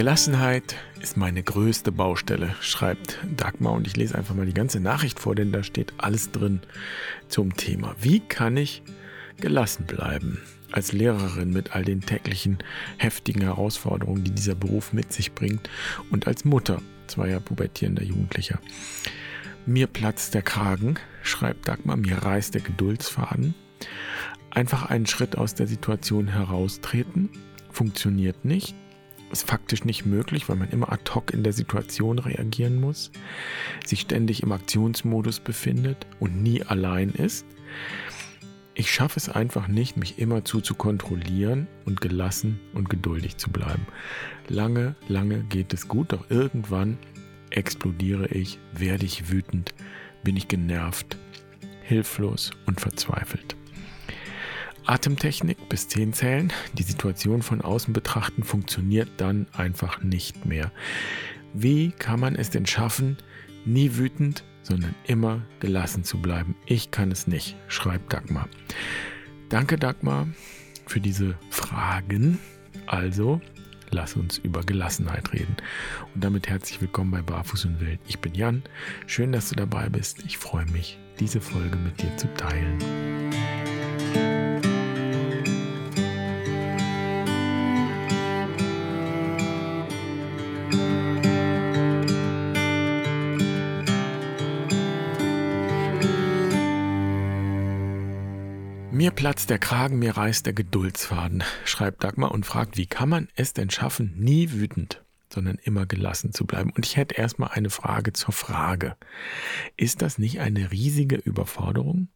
Gelassenheit ist meine größte Baustelle, schreibt Dagmar. Und ich lese einfach mal die ganze Nachricht vor, denn da steht alles drin zum Thema. Wie kann ich gelassen bleiben als Lehrerin mit all den täglichen heftigen Herausforderungen, die dieser Beruf mit sich bringt und als Mutter zweier pubertierender Jugendlicher? Mir platzt der Kragen, schreibt Dagmar, mir reißt der Geduldsfaden. Einfach einen Schritt aus der Situation heraustreten funktioniert nicht ist faktisch nicht möglich, weil man immer ad hoc in der Situation reagieren muss, sich ständig im Aktionsmodus befindet und nie allein ist. Ich schaffe es einfach nicht, mich immerzu zu kontrollieren und gelassen und geduldig zu bleiben. Lange, lange geht es gut, doch irgendwann explodiere ich, werde ich wütend, bin ich genervt, hilflos und verzweifelt. Atemtechnik bis 10 zählen, die Situation von außen betrachten, funktioniert dann einfach nicht mehr. Wie kann man es denn schaffen, nie wütend, sondern immer gelassen zu bleiben? Ich kann es nicht, schreibt Dagmar. Danke Dagmar für diese Fragen. Also, lass uns über Gelassenheit reden. Und damit herzlich willkommen bei Barfuß und Wild. Ich bin Jan. Schön, dass du dabei bist. Ich freue mich, diese Folge mit dir zu teilen. Mir platzt der Kragen, mir reißt der Geduldsfaden, schreibt Dagmar und fragt, wie kann man es denn schaffen, nie wütend, sondern immer gelassen zu bleiben? Und ich hätte erstmal eine Frage zur Frage. Ist das nicht eine riesige Überforderung?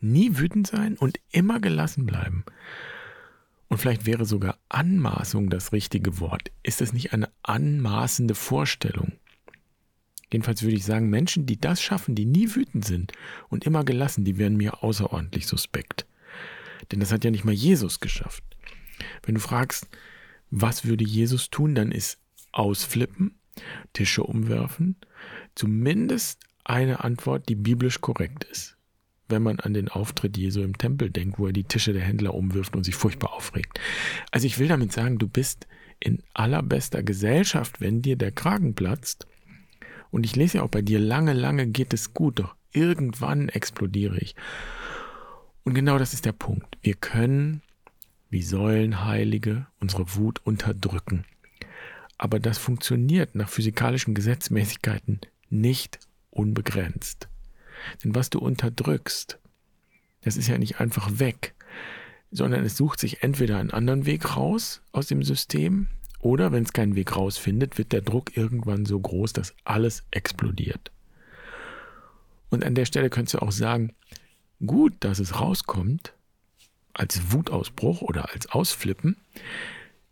Nie wütend sein und immer gelassen bleiben. Und vielleicht wäre sogar Anmaßung das richtige Wort. Ist es nicht eine anmaßende Vorstellung? Jedenfalls würde ich sagen, Menschen, die das schaffen, die nie wütend sind und immer gelassen, die wären mir außerordentlich suspekt. Denn das hat ja nicht mal Jesus geschafft. Wenn du fragst, was würde Jesus tun, dann ist ausflippen, Tische umwerfen, zumindest eine Antwort, die biblisch korrekt ist. Wenn man an den Auftritt Jesu im Tempel denkt, wo er die Tische der Händler umwirft und sich furchtbar aufregt. Also ich will damit sagen, du bist in allerbester Gesellschaft, wenn dir der Kragen platzt und ich lese ja auch bei dir, lange, lange geht es gut, doch irgendwann explodiere ich. Und genau das ist der Punkt. Wir können wie Säulenheilige unsere Wut unterdrücken. Aber das funktioniert nach physikalischen Gesetzmäßigkeiten nicht unbegrenzt. Denn was du unterdrückst, das ist ja nicht einfach weg, sondern es sucht sich entweder einen anderen Weg raus aus dem System, oder wenn es keinen Weg rausfindet, wird der Druck irgendwann so groß, dass alles explodiert. Und an der Stelle könntest du auch sagen, gut, dass es rauskommt, als Wutausbruch oder als Ausflippen,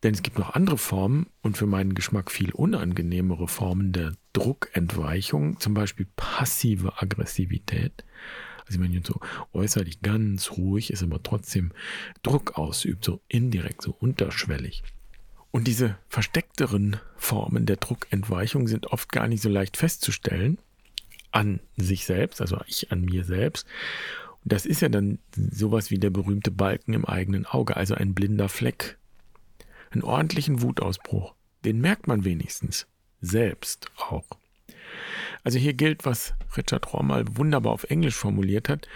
denn es gibt noch andere Formen und für meinen Geschmack viel unangenehmere Formen der Druckentweichung, zum Beispiel passive Aggressivität. Also wenn jemand so äußerlich ganz ruhig ist, aber trotzdem Druck ausübt, so indirekt, so unterschwellig. Und diese versteckteren Formen der Druckentweichung sind oft gar nicht so leicht festzustellen an sich selbst, also ich an mir selbst. Das ist ja dann sowas wie der berühmte Balken im eigenen Auge, also ein blinder Fleck. Einen ordentlichen Wutausbruch, den merkt man wenigstens selbst auch. Also hier gilt, was Richard Rohr mal wunderbar auf Englisch formuliert hat,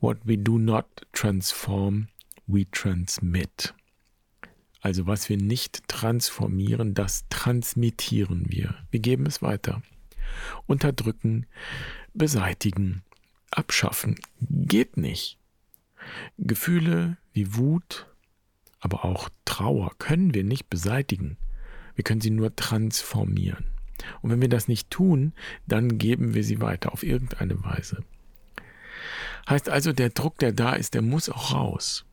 What we do not transform, we transmit. Also was wir nicht transformieren, das transmittieren wir. Wir geben es weiter. Unterdrücken, beseitigen, abschaffen geht nicht. Gefühle wie Wut, aber auch Trauer können wir nicht beseitigen. Wir können sie nur transformieren. Und wenn wir das nicht tun, dann geben wir sie weiter auf irgendeine Weise. Heißt also, der Druck, der da ist, der muss auch raus.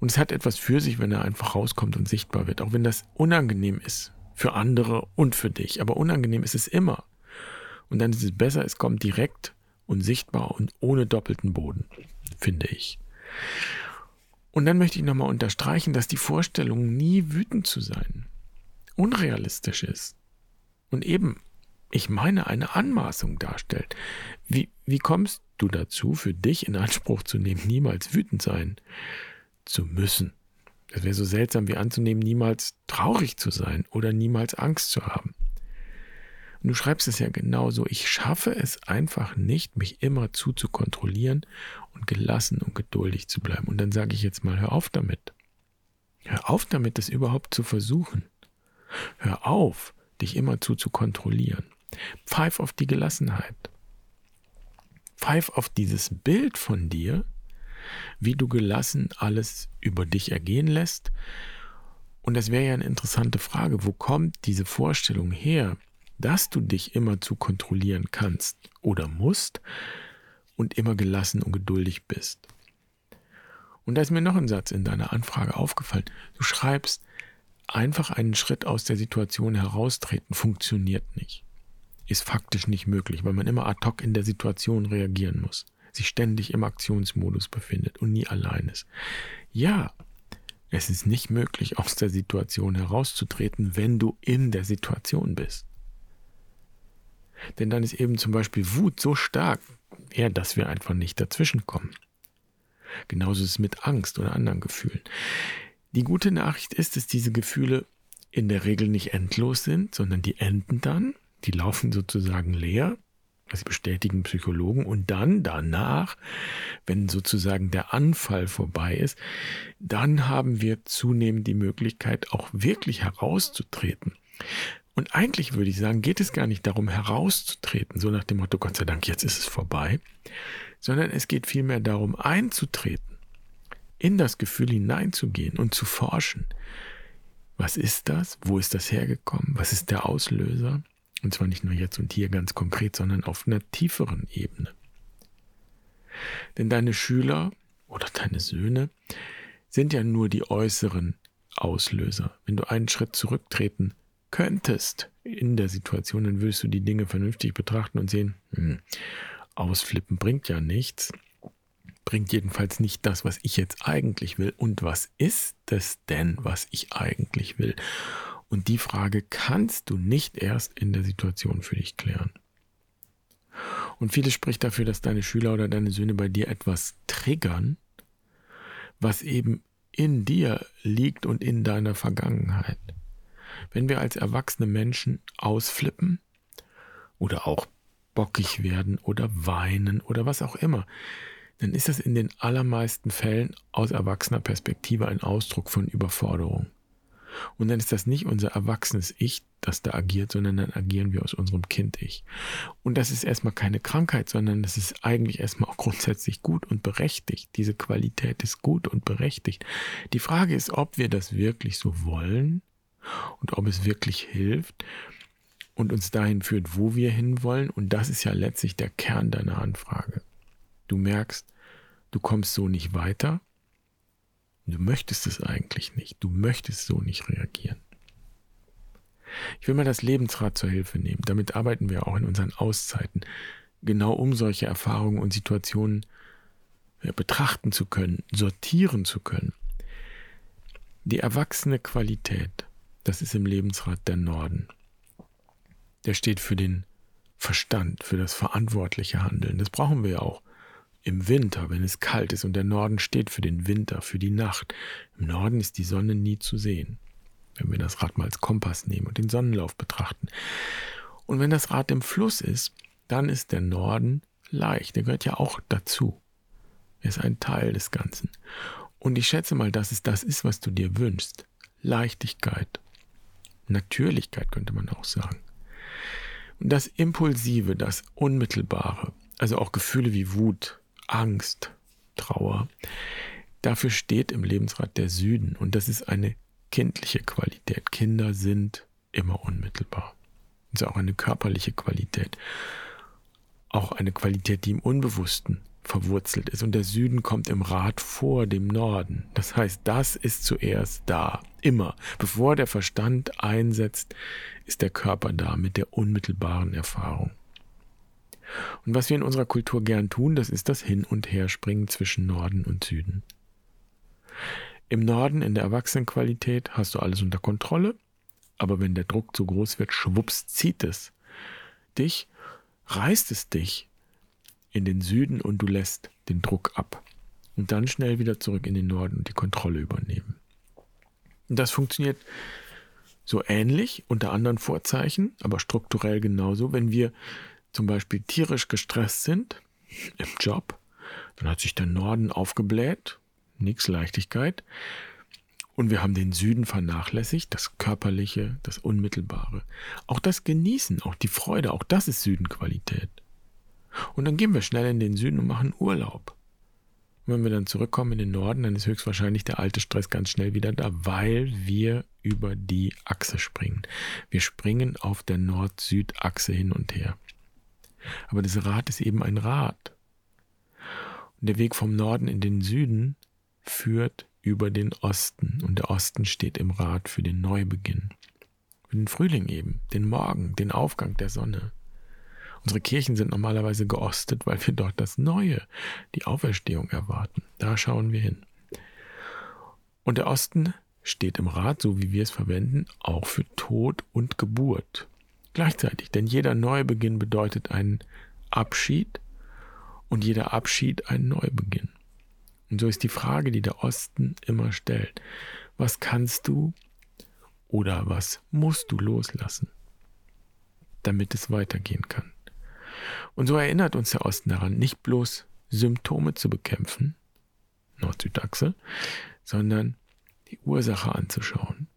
Und es hat etwas für sich, wenn er einfach rauskommt und sichtbar wird, auch wenn das unangenehm ist für andere und für dich. Aber unangenehm ist es immer. Und dann ist es besser, es kommt direkt und sichtbar und ohne doppelten Boden, finde ich. Und dann möchte ich nochmal unterstreichen, dass die Vorstellung, nie wütend zu sein, unrealistisch ist. Und eben, ich meine, eine Anmaßung darstellt. Wie, wie kommst du dazu, für dich in Anspruch zu nehmen, niemals wütend sein zu müssen. Das wäre so seltsam wie anzunehmen, niemals traurig zu sein oder niemals Angst zu haben. Und du schreibst es ja genauso. Ich schaffe es einfach nicht, mich immer zu zu kontrollieren und gelassen und geduldig zu bleiben. Und dann sage ich jetzt mal, hör auf damit. Hör auf damit, das überhaupt zu versuchen. Hör auf, dich immer zu zu kontrollieren. Pfeif auf die Gelassenheit. Pfeif auf dieses Bild von dir, wie du gelassen alles über dich ergehen lässt. Und das wäre ja eine interessante Frage, wo kommt diese Vorstellung her, dass du dich immer zu kontrollieren kannst oder musst und immer gelassen und geduldig bist. Und da ist mir noch ein Satz in deiner Anfrage aufgefallen. Du schreibst, einfach einen Schritt aus der Situation heraustreten funktioniert nicht. Ist faktisch nicht möglich, weil man immer ad hoc in der Situation reagieren muss sich ständig im Aktionsmodus befindet und nie allein ist. Ja, es ist nicht möglich, aus der Situation herauszutreten, wenn du in der Situation bist. Denn dann ist eben zum Beispiel Wut so stark, ja, dass wir einfach nicht dazwischenkommen. Genauso ist es mit Angst oder anderen Gefühlen. Die gute Nachricht ist, dass diese Gefühle in der Regel nicht endlos sind, sondern die enden dann, die laufen sozusagen leer das bestätigen Psychologen. Und dann danach, wenn sozusagen der Anfall vorbei ist, dann haben wir zunehmend die Möglichkeit, auch wirklich herauszutreten. Und eigentlich würde ich sagen, geht es gar nicht darum, herauszutreten, so nach dem Motto, Gott sei Dank, jetzt ist es vorbei, sondern es geht vielmehr darum, einzutreten, in das Gefühl hineinzugehen und zu forschen. Was ist das? Wo ist das hergekommen? Was ist der Auslöser? Und zwar nicht nur jetzt und hier ganz konkret, sondern auf einer tieferen Ebene. Denn deine Schüler oder deine Söhne sind ja nur die äußeren Auslöser. Wenn du einen Schritt zurücktreten könntest in der Situation, dann würdest du die Dinge vernünftig betrachten und sehen, hm, ausflippen bringt ja nichts, bringt jedenfalls nicht das, was ich jetzt eigentlich will. Und was ist es denn, was ich eigentlich will? Und die Frage kannst du nicht erst in der Situation für dich klären. Und vieles spricht dafür, dass deine Schüler oder deine Söhne bei dir etwas triggern, was eben in dir liegt und in deiner Vergangenheit. Wenn wir als erwachsene Menschen ausflippen oder auch bockig werden oder weinen oder was auch immer, dann ist das in den allermeisten Fällen aus erwachsener Perspektive ein Ausdruck von Überforderung. Und dann ist das nicht unser erwachsenes Ich, das da agiert, sondern dann agieren wir aus unserem Kind-Ich. Und das ist erstmal keine Krankheit, sondern das ist eigentlich erstmal auch grundsätzlich gut und berechtigt. Diese Qualität ist gut und berechtigt. Die Frage ist, ob wir das wirklich so wollen und ob es wirklich hilft und uns dahin führt, wo wir hinwollen. Und das ist ja letztlich der Kern deiner Anfrage. Du merkst, du kommst so nicht weiter Du möchtest es eigentlich nicht. Du möchtest so nicht reagieren. Ich will mal das Lebensrad zur Hilfe nehmen. Damit arbeiten wir auch in unseren Auszeiten. Genau um solche Erfahrungen und Situationen betrachten zu können, sortieren zu können. Die erwachsene Qualität, das ist im Lebensrat der Norden. Der steht für den Verstand, für das verantwortliche Handeln. Das brauchen wir ja auch im Winter, wenn es kalt ist und der Norden steht für den Winter, für die Nacht. Im Norden ist die Sonne nie zu sehen, wenn wir das Rad mal als Kompass nehmen und den Sonnenlauf betrachten. Und wenn das Rad im Fluss ist, dann ist der Norden leicht. Der gehört ja auch dazu. Er ist ein Teil des Ganzen. Und ich schätze mal, dass es das ist, was du dir wünschst. Leichtigkeit. Natürlichkeit könnte man auch sagen. Und das Impulsive, das Unmittelbare, also auch Gefühle wie Wut, Angst, Trauer. Dafür steht im Lebensrat der Süden und das ist eine kindliche Qualität. Kinder sind immer unmittelbar. Das ist auch eine körperliche Qualität. Auch eine Qualität, die im Unbewussten verwurzelt ist. Und der Süden kommt im Rat vor dem Norden. Das heißt, das ist zuerst da. Immer. Bevor der Verstand einsetzt, ist der Körper da mit der unmittelbaren Erfahrung. Und was wir in unserer Kultur gern tun, das ist das Hin- und Herspringen zwischen Norden und Süden. Im Norden, in der Erwachsenenqualität, hast du alles unter Kontrolle, aber wenn der Druck zu groß wird, schwupps, zieht es dich, reißt es dich in den Süden und du lässt den Druck ab. Und dann schnell wieder zurück in den Norden und die Kontrolle übernehmen. Und das funktioniert so ähnlich, unter anderen Vorzeichen, aber strukturell genauso, wenn wir zum Beispiel tierisch gestresst sind im Job, dann hat sich der Norden aufgebläht, nichts Leichtigkeit. Und wir haben den Süden vernachlässigt, das Körperliche, das Unmittelbare. Auch das Genießen, auch die Freude, auch das ist Südenqualität. Und dann gehen wir schnell in den Süden und machen Urlaub. Und wenn wir dann zurückkommen in den Norden, dann ist höchstwahrscheinlich der alte Stress ganz schnell wieder da, weil wir über die Achse springen. Wir springen auf der Nord-Süd-Achse hin und her. Aber das Rad ist eben ein Rad. Und der Weg vom Norden in den Süden führt über den Osten. Und der Osten steht im Rad für den Neubeginn. Für den Frühling eben, den Morgen, den Aufgang der Sonne. Unsere Kirchen sind normalerweise geostet, weil wir dort das Neue, die Auferstehung erwarten. Da schauen wir hin. Und der Osten steht im Rat, so wie wir es verwenden, auch für Tod und Geburt. Gleichzeitig, denn jeder Neubeginn bedeutet einen Abschied und jeder Abschied einen Neubeginn. Und so ist die Frage, die der Osten immer stellt. Was kannst du oder was musst du loslassen, damit es weitergehen kann? Und so erinnert uns der Osten daran, nicht bloß Symptome zu bekämpfen, Nord-Süd-Achse, sondern die Ursache anzuschauen.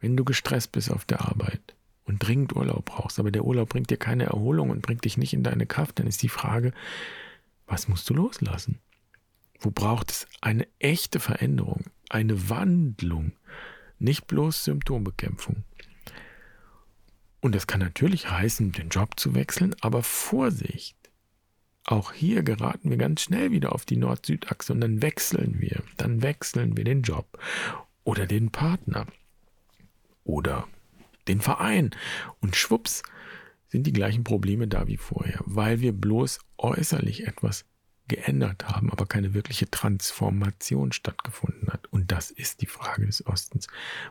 Wenn du gestresst bist auf der Arbeit und dringend Urlaub brauchst, aber der Urlaub bringt dir keine Erholung und bringt dich nicht in deine Kraft, dann ist die Frage, was musst du loslassen? Wo braucht es eine echte Veränderung, eine Wandlung, nicht bloß Symptombekämpfung? Und das kann natürlich heißen, den Job zu wechseln, aber Vorsicht! Auch hier geraten wir ganz schnell wieder auf die Nord-Süd-Achse und dann wechseln wir. Dann wechseln wir den Job oder den Partner oder den Verein. Und schwupps sind die gleichen Probleme da wie vorher, weil wir bloß äußerlich etwas geändert haben, aber keine wirkliche Transformation stattgefunden hat. Und das ist die Frage des Ostens.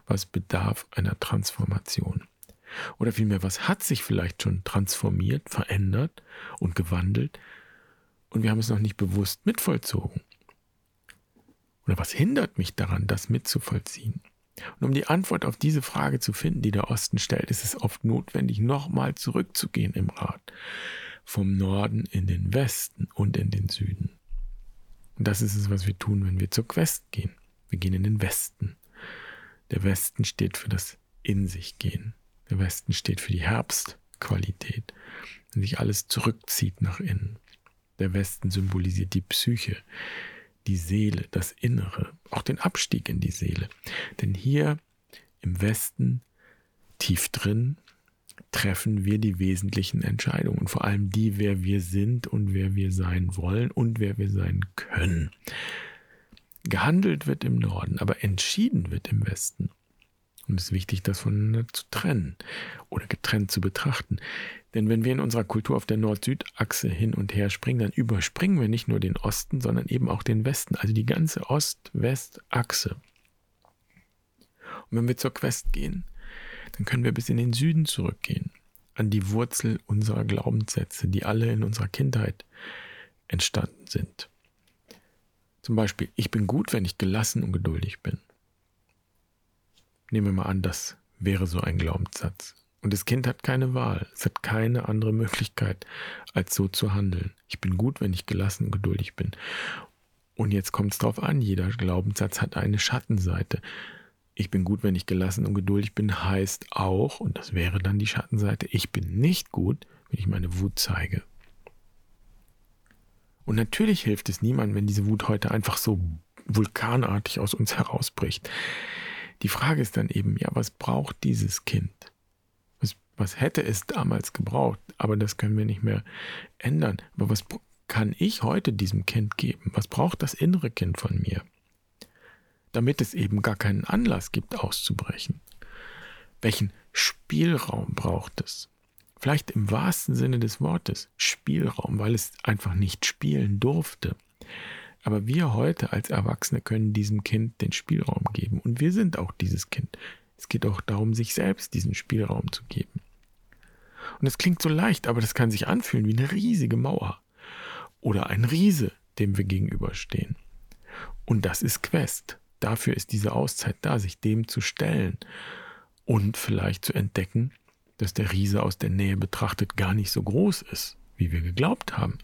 Was bedarf einer Transformation? Oder vielmehr, was hat sich vielleicht schon transformiert, verändert und gewandelt und wir haben es noch nicht bewusst mitvollzogen? Oder was hindert mich daran, das mitzuvollziehen? Und um die Antwort auf diese Frage zu finden, die der Osten stellt, ist es oft notwendig, nochmal zurückzugehen im Rat. Vom Norden in den Westen und in den Süden. Und das ist es, was wir tun, wenn wir zur Quest gehen. Wir gehen in den Westen. Der Westen steht für das In sich gehen. Der Westen steht für die Herbstqualität, wenn sich alles zurückzieht nach innen. Der Westen symbolisiert die Psyche, die Seele, das Innere, auch den Abstieg in die Seele. Denn hier im Westen, tief drin, treffen wir die wesentlichen Entscheidungen, vor allem die, wer wir sind und wer wir sein wollen und wer wir sein können. Gehandelt wird im Norden, aber entschieden wird im Westen. Und es ist wichtig, das voneinander zu trennen oder getrennt zu betrachten. Denn wenn wir in unserer Kultur auf der Nord-Süd-Achse hin und her springen, dann überspringen wir nicht nur den Osten, sondern eben auch den Westen, also die ganze Ost-West-Achse. Und wenn wir zur Quest gehen, dann können wir bis in den Süden zurückgehen, an die Wurzel unserer Glaubenssätze, die alle in unserer Kindheit entstanden sind. Zum Beispiel, ich bin gut, wenn ich gelassen und geduldig bin. Nehmen wir mal an, das wäre so ein Glaubenssatz. Und das Kind hat keine Wahl. Es hat keine andere Möglichkeit, als so zu handeln. Ich bin gut, wenn ich gelassen und geduldig bin. Und jetzt kommt es darauf an, jeder Glaubenssatz hat eine Schattenseite. Ich bin gut, wenn ich gelassen und geduldig bin, heißt auch, und das wäre dann die Schattenseite, ich bin nicht gut, wenn ich meine Wut zeige. Und natürlich hilft es niemandem, wenn diese Wut heute einfach so vulkanartig aus uns herausbricht. Die Frage ist dann eben, ja, was braucht dieses Kind? Was, was hätte es damals gebraucht? Aber das können wir nicht mehr ändern. Aber was kann ich heute diesem Kind geben? Was braucht das innere Kind von mir? Damit es eben gar keinen Anlass gibt, auszubrechen. Welchen Spielraum braucht es? Vielleicht im wahrsten Sinne des Wortes Spielraum, weil es einfach nicht spielen durfte. Aber wir heute als Erwachsene können diesem Kind den Spielraum geben. Und wir sind auch dieses Kind. Es geht auch darum, sich selbst diesen Spielraum zu geben. Und es klingt so leicht, aber das kann sich anfühlen wie eine riesige Mauer. Oder ein Riese, dem wir gegenüberstehen. Und das ist Quest. dafür ist diese Auszeit da, sich dem zu stellen und vielleicht zu entdecken, dass der Riese aus der Nähe betrachtet gar nicht so groß ist, wie wir geglaubt haben.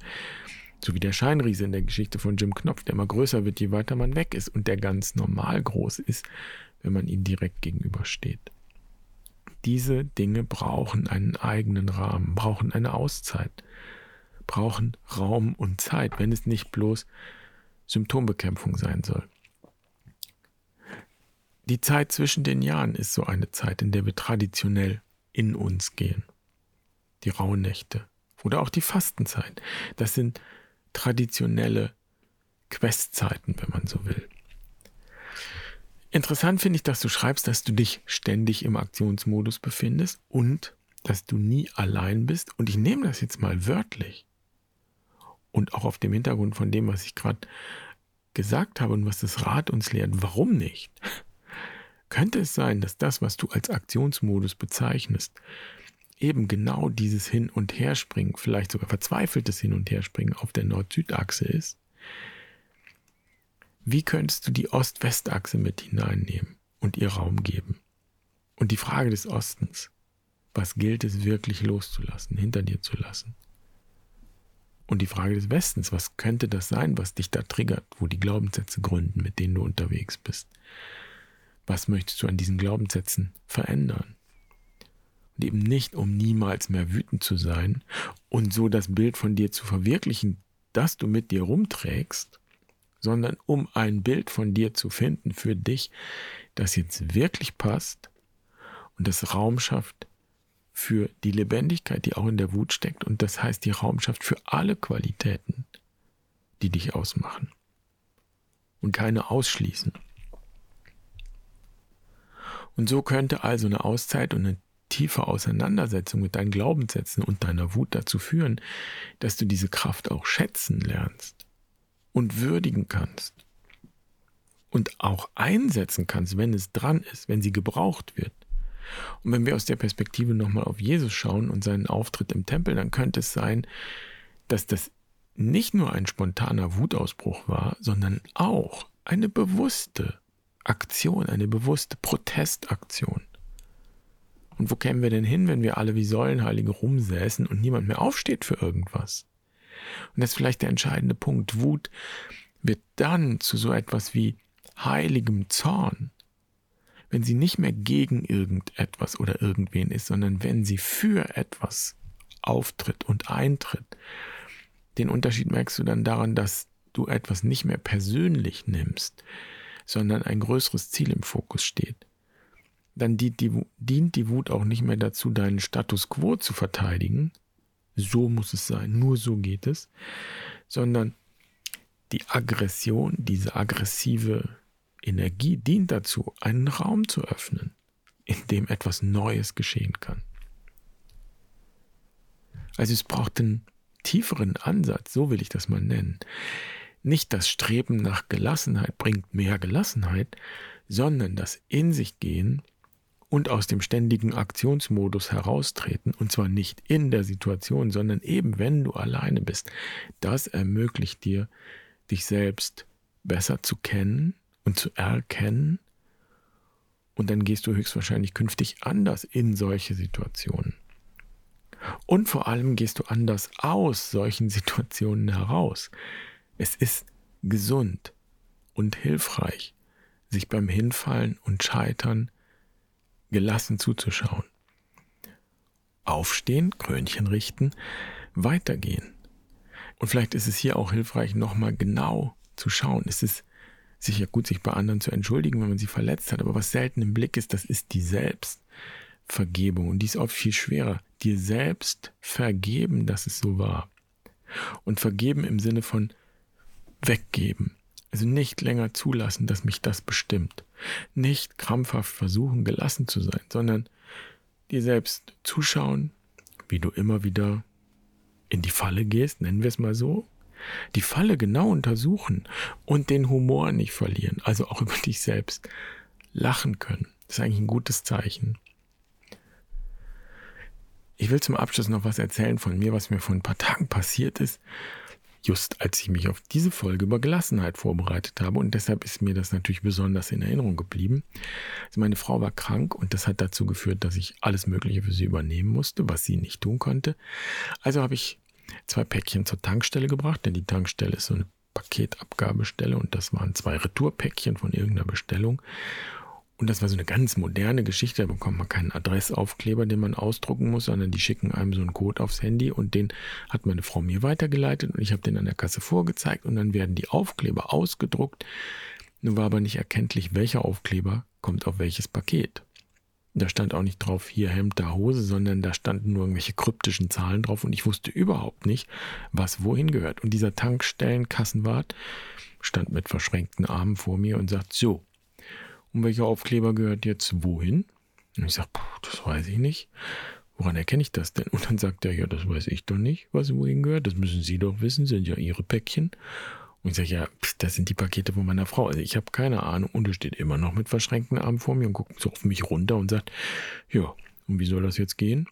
So wie der Scheinriese in der Geschichte von Jim Knopf, der immer größer wird, je weiter man weg ist und der ganz normal groß ist, wenn man ihm direkt gegenübersteht. Diese Dinge brauchen einen eigenen Rahmen, brauchen eine Auszeit, brauchen Raum und Zeit, wenn es nicht bloß Symptombekämpfung sein soll. Die Zeit zwischen den Jahren ist so eine Zeit, in der wir traditionell in uns gehen. Die Rauhnächte oder auch die Fastenzeit. Das sind traditionelle Questzeiten, wenn man so will. Interessant finde ich, dass du schreibst, dass du dich ständig im Aktionsmodus befindest und dass du nie allein bist. Und ich nehme das jetzt mal wörtlich. Und auch auf dem Hintergrund von dem, was ich gerade gesagt habe und was das Rad uns lehrt, warum nicht? Könnte es sein, dass das, was du als Aktionsmodus bezeichnest, eben genau dieses Hin- und Herspringen, vielleicht sogar verzweifeltes Hin- und Herspringen auf der Nord-Süd-Achse ist? Wie könntest du die Ost-West-Achse mit hineinnehmen und ihr Raum geben? Und die Frage des Ostens, was gilt es wirklich loszulassen, hinter dir zu lassen? Und die Frage des Westens, was könnte das sein, was dich da triggert, wo die Glaubenssätze gründen, mit denen du unterwegs bist? Was möchtest du an diesen Glaubenssätzen verändern? Eben nicht, um niemals mehr wütend zu sein und so das Bild von dir zu verwirklichen, das du mit dir rumträgst, sondern um ein Bild von dir zu finden für dich, das jetzt wirklich passt und das Raum schafft für die Lebendigkeit, die auch in der Wut steckt. Und das heißt, die Raum schafft für alle Qualitäten, die dich ausmachen. Und keine ausschließen. Und so könnte also eine Auszeit und eine tiefe Auseinandersetzung mit deinen Glaubenssätzen und deiner Wut dazu führen, dass du diese Kraft auch schätzen lernst und würdigen kannst und auch einsetzen kannst, wenn es dran ist, wenn sie gebraucht wird. Und wenn wir aus der Perspektive nochmal auf Jesus schauen und seinen Auftritt im Tempel, dann könnte es sein, dass das nicht nur ein spontaner Wutausbruch war, sondern auch eine bewusste Aktion, eine bewusste Protestaktion. Und wo kämen wir denn hin, wenn wir alle wie Säulenheilige rumsäßen und niemand mehr aufsteht für irgendwas? Und das ist vielleicht der entscheidende Punkt. Wut wird dann zu so etwas wie heiligem Zorn, wenn sie nicht mehr gegen irgendetwas oder irgendwen ist, sondern wenn sie für etwas auftritt und eintritt. Den Unterschied merkst du dann daran, dass du etwas nicht mehr persönlich nimmst, sondern ein größeres Ziel im Fokus steht. Dann dient die, dient die Wut auch nicht mehr dazu, deinen Status quo zu verteidigen, so muss es sein, nur so geht es, sondern die Aggression, diese aggressive Energie dient dazu, einen Raum zu öffnen, in dem etwas Neues geschehen kann. Also es braucht einen tieferen Ansatz, so will ich das mal nennen. Nicht das Streben nach Gelassenheit bringt mehr Gelassenheit, sondern das In sich gehen und aus dem ständigen Aktionsmodus heraustreten, und zwar nicht in der Situation, sondern eben wenn du alleine bist, das ermöglicht dir, dich selbst besser zu kennen und zu erkennen. Und dann gehst du höchstwahrscheinlich künftig anders in solche Situationen. Und vor allem gehst du anders aus solchen Situationen heraus. Es ist gesund und hilfreich, sich beim Hinfallen und Scheitern gelassen zuzuschauen. Aufstehen, Krönchen richten, weitergehen. Und vielleicht ist es hier auch hilfreich, nochmal genau zu schauen. Ist es sicher gut, sich bei anderen zu entschuldigen, wenn man sie verletzt hat, aber was selten im Blick ist, das ist die Selbstvergebung. Und die ist oft viel schwerer. Dir selbst vergeben, dass es so war. Und vergeben im Sinne von weggeben. Also nicht länger zulassen, dass mich das bestimmt. Nicht krampfhaft versuchen, gelassen zu sein, sondern dir selbst zuschauen, wie du immer wieder in die Falle gehst, nennen wir es mal so. Die Falle genau untersuchen und den Humor nicht verlieren, also auch über dich selbst lachen können. Das ist eigentlich ein gutes Zeichen. Ich will zum Abschluss noch was erzählen von mir, was mir vor ein paar Tagen passiert ist. Just als ich mich auf diese Folge über Gelassenheit vorbereitet habe. Und deshalb ist mir das natürlich besonders in Erinnerung geblieben. Also meine Frau war krank und das hat dazu geführt, dass ich alles Mögliche für sie übernehmen musste, was sie nicht tun konnte. Also habe ich zwei Päckchen zur Tankstelle gebracht, denn die Tankstelle ist so eine Paketabgabestelle und das waren zwei Retourpäckchen von irgendeiner Bestellung. Und das war so eine ganz moderne Geschichte. Da bekommt man keinen Adressaufkleber, den man ausdrucken muss, sondern die schicken einem so einen Code aufs Handy und den hat meine Frau mir weitergeleitet und ich habe den an der Kasse vorgezeigt und dann werden die Aufkleber ausgedruckt. Nun war aber nicht erkenntlich, welcher Aufkleber kommt auf welches Paket. Da stand auch nicht drauf, hier Hemd, da Hose, sondern da standen nur irgendwelche kryptischen Zahlen drauf und ich wusste überhaupt nicht, was wohin gehört. Und dieser Tankstellenkassenwart stand mit verschränkten Armen vor mir und sagt, so, und welcher Aufkleber gehört jetzt wohin? Und ich sage, das weiß ich nicht. Woran erkenne ich das denn? Und dann sagt er, ja, das weiß ich doch nicht, was wohin gehört. Das müssen Sie doch wissen, sind ja Ihre Päckchen. Und ich sage, ja, das sind die Pakete von meiner Frau. Also ich habe keine Ahnung. Und er steht immer noch mit verschränkten Armen vor mir und guckt so auf mich runter und sagt, ja, und wie soll das jetzt gehen?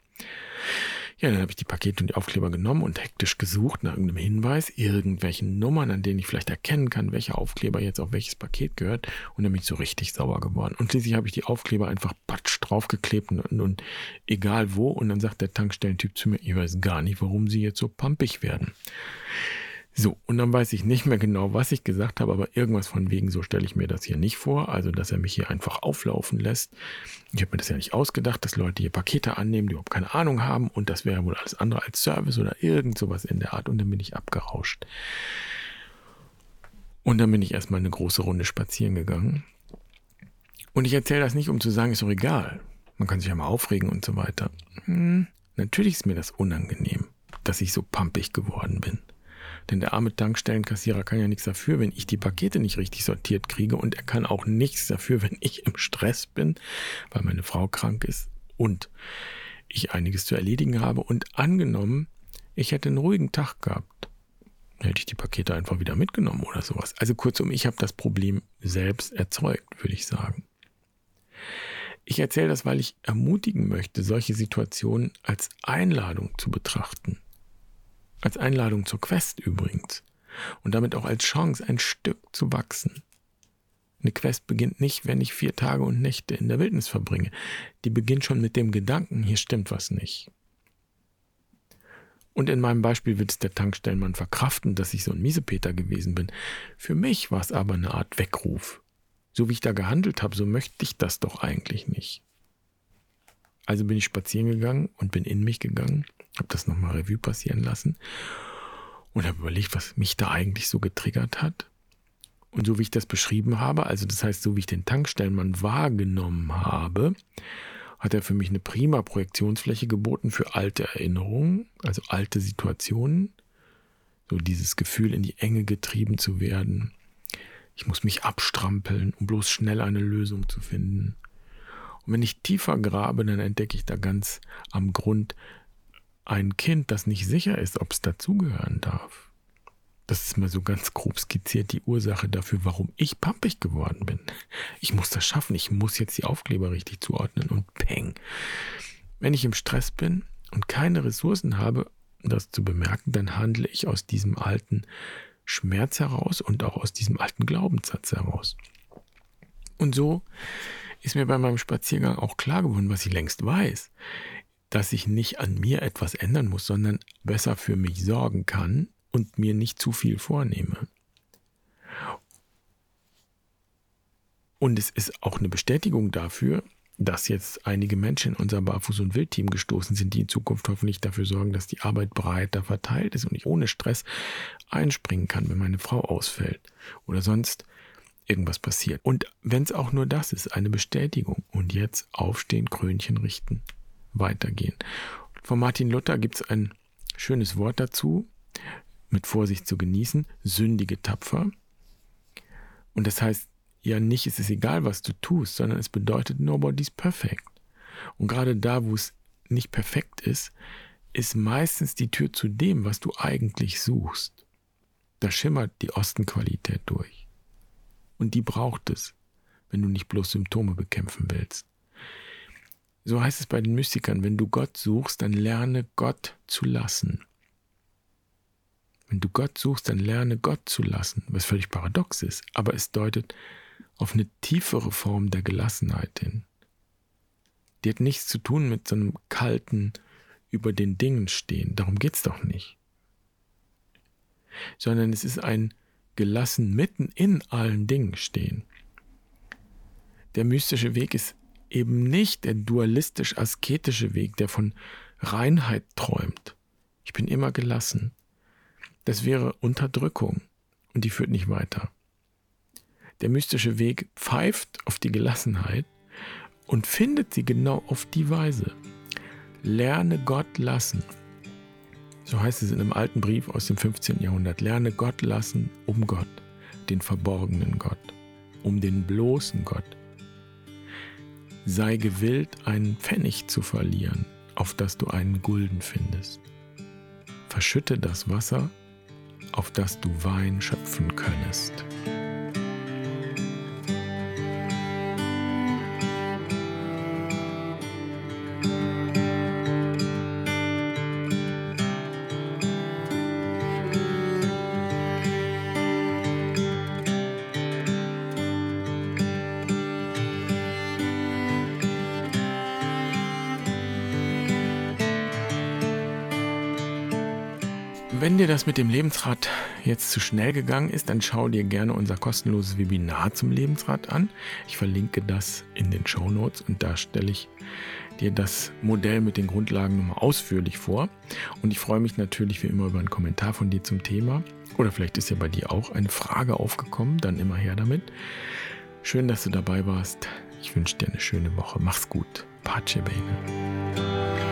Ja, dann habe ich die Pakete und die Aufkleber genommen und hektisch gesucht nach irgendeinem Hinweis, irgendwelchen Nummern, an denen ich vielleicht erkennen kann, welcher Aufkleber jetzt auf welches Paket gehört. Und dann bin ich so richtig sauer geworden. Und schließlich habe ich die Aufkleber einfach patsch draufgeklebt und, und egal wo. Und dann sagt der Tankstellentyp zu mir, ich weiß gar nicht, warum sie jetzt so pampig werden. So, und dann weiß ich nicht mehr genau, was ich gesagt habe, aber irgendwas von wegen, so stelle ich mir das hier nicht vor. Also, dass er mich hier einfach auflaufen lässt. Ich habe mir das ja nicht ausgedacht, dass Leute hier Pakete annehmen, die überhaupt keine Ahnung haben. Und das wäre wohl alles andere als Service oder irgend sowas in der Art. Und dann bin ich abgerauscht. Und dann bin ich erstmal eine große Runde spazieren gegangen. Und ich erzähle das nicht, um zu sagen, ist doch egal. Man kann sich ja mal aufregen und so weiter. Hm, natürlich ist mir das unangenehm, dass ich so pampig geworden bin. Denn der arme Tankstellenkassierer kann ja nichts dafür, wenn ich die Pakete nicht richtig sortiert kriege. Und er kann auch nichts dafür, wenn ich im Stress bin, weil meine Frau krank ist und ich einiges zu erledigen habe. Und angenommen, ich hätte einen ruhigen Tag gehabt, hätte ich die Pakete einfach wieder mitgenommen oder sowas. Also kurzum, ich habe das Problem selbst erzeugt, würde ich sagen. Ich erzähle das, weil ich ermutigen möchte, solche Situationen als Einladung zu betrachten. Als Einladung zur Quest übrigens. Und damit auch als Chance, ein Stück zu wachsen. Eine Quest beginnt nicht, wenn ich vier Tage und Nächte in der Wildnis verbringe. Die beginnt schon mit dem Gedanken, hier stimmt was nicht. Und in meinem Beispiel wird es der Tankstellenmann verkraften, dass ich so ein Miesepeter gewesen bin. Für mich war es aber eine Art Weckruf. So wie ich da gehandelt habe, so möchte ich das doch eigentlich nicht. Also bin ich spazieren gegangen und bin in mich gegangen habe das nochmal Revue passieren lassen und habe überlegt, was mich da eigentlich so getriggert hat. Und so wie ich das beschrieben habe, also das heißt, so wie ich den Tankstellenmann wahrgenommen habe, hat er für mich eine prima Projektionsfläche geboten für alte Erinnerungen, also alte Situationen. So dieses Gefühl, in die Enge getrieben zu werden. Ich muss mich abstrampeln, um bloß schnell eine Lösung zu finden. Und wenn ich tiefer grabe, dann entdecke ich da ganz am Grund ein Kind, das nicht sicher ist, ob es dazugehören darf. Das ist mal so ganz grob skizziert die Ursache dafür, warum ich pampig geworden bin. Ich muss das schaffen, ich muss jetzt die Aufkleber richtig zuordnen und peng. Wenn ich im Stress bin und keine Ressourcen habe, das zu bemerken, dann handle ich aus diesem alten Schmerz heraus und auch aus diesem alten Glaubenssatz heraus. Und so ist mir bei meinem Spaziergang auch klar geworden, was ich längst weiß dass ich nicht an mir etwas ändern muss, sondern besser für mich sorgen kann und mir nicht zu viel vornehme. Und es ist auch eine Bestätigung dafür, dass jetzt einige Menschen in unser Barfuß- und Wildteam gestoßen sind, die in Zukunft hoffentlich dafür sorgen, dass die Arbeit breiter verteilt ist und ich ohne Stress einspringen kann, wenn meine Frau ausfällt oder sonst irgendwas passiert. Und wenn es auch nur das ist, eine Bestätigung. Und jetzt aufstehen, Krönchen richten weitergehen. Von Martin Luther gibt es ein schönes Wort dazu, mit Vorsicht zu genießen, sündige tapfer. Und das heißt ja nicht, es ist egal, was du tust, sondern es bedeutet, nobody's perfect. Und gerade da, wo es nicht perfekt ist, ist meistens die Tür zu dem, was du eigentlich suchst. Da schimmert die Ostenqualität durch. Und die braucht es, wenn du nicht bloß Symptome bekämpfen willst. So heißt es bei den Mystikern, wenn du Gott suchst, dann lerne Gott zu lassen. Wenn du Gott suchst, dann lerne Gott zu lassen, was völlig paradox ist, aber es deutet auf eine tiefere Form der Gelassenheit hin. Die hat nichts zu tun mit so einem kalten über den Dingen stehen, darum geht es doch nicht. Sondern es ist ein gelassen mitten in allen Dingen stehen. Der mystische Weg ist eben nicht der dualistisch-asketische Weg, der von Reinheit träumt. Ich bin immer gelassen. Das wäre Unterdrückung und die führt nicht weiter. Der mystische Weg pfeift auf die Gelassenheit und findet sie genau auf die Weise. Lerne Gott lassen. So heißt es in einem alten Brief aus dem 15. Jahrhundert. Lerne Gott lassen um Gott, den verborgenen Gott, um den bloßen Gott. Sei gewillt, einen Pfennig zu verlieren, auf das du einen Gulden findest. Verschütte das Wasser, auf das du Wein schöpfen könntest. Dir das mit dem Lebensrad jetzt zu schnell gegangen ist, dann schau dir gerne unser kostenloses Webinar zum Lebensrad an. Ich verlinke das in den Show Notes und da stelle ich dir das Modell mit den Grundlagen nochmal ausführlich vor. Und ich freue mich natürlich wie immer über einen Kommentar von dir zum Thema. Oder vielleicht ist ja bei dir auch eine Frage aufgekommen, dann immer her damit. Schön, dass du dabei warst. Ich wünsche dir eine schöne Woche. Mach's gut. Pace bene.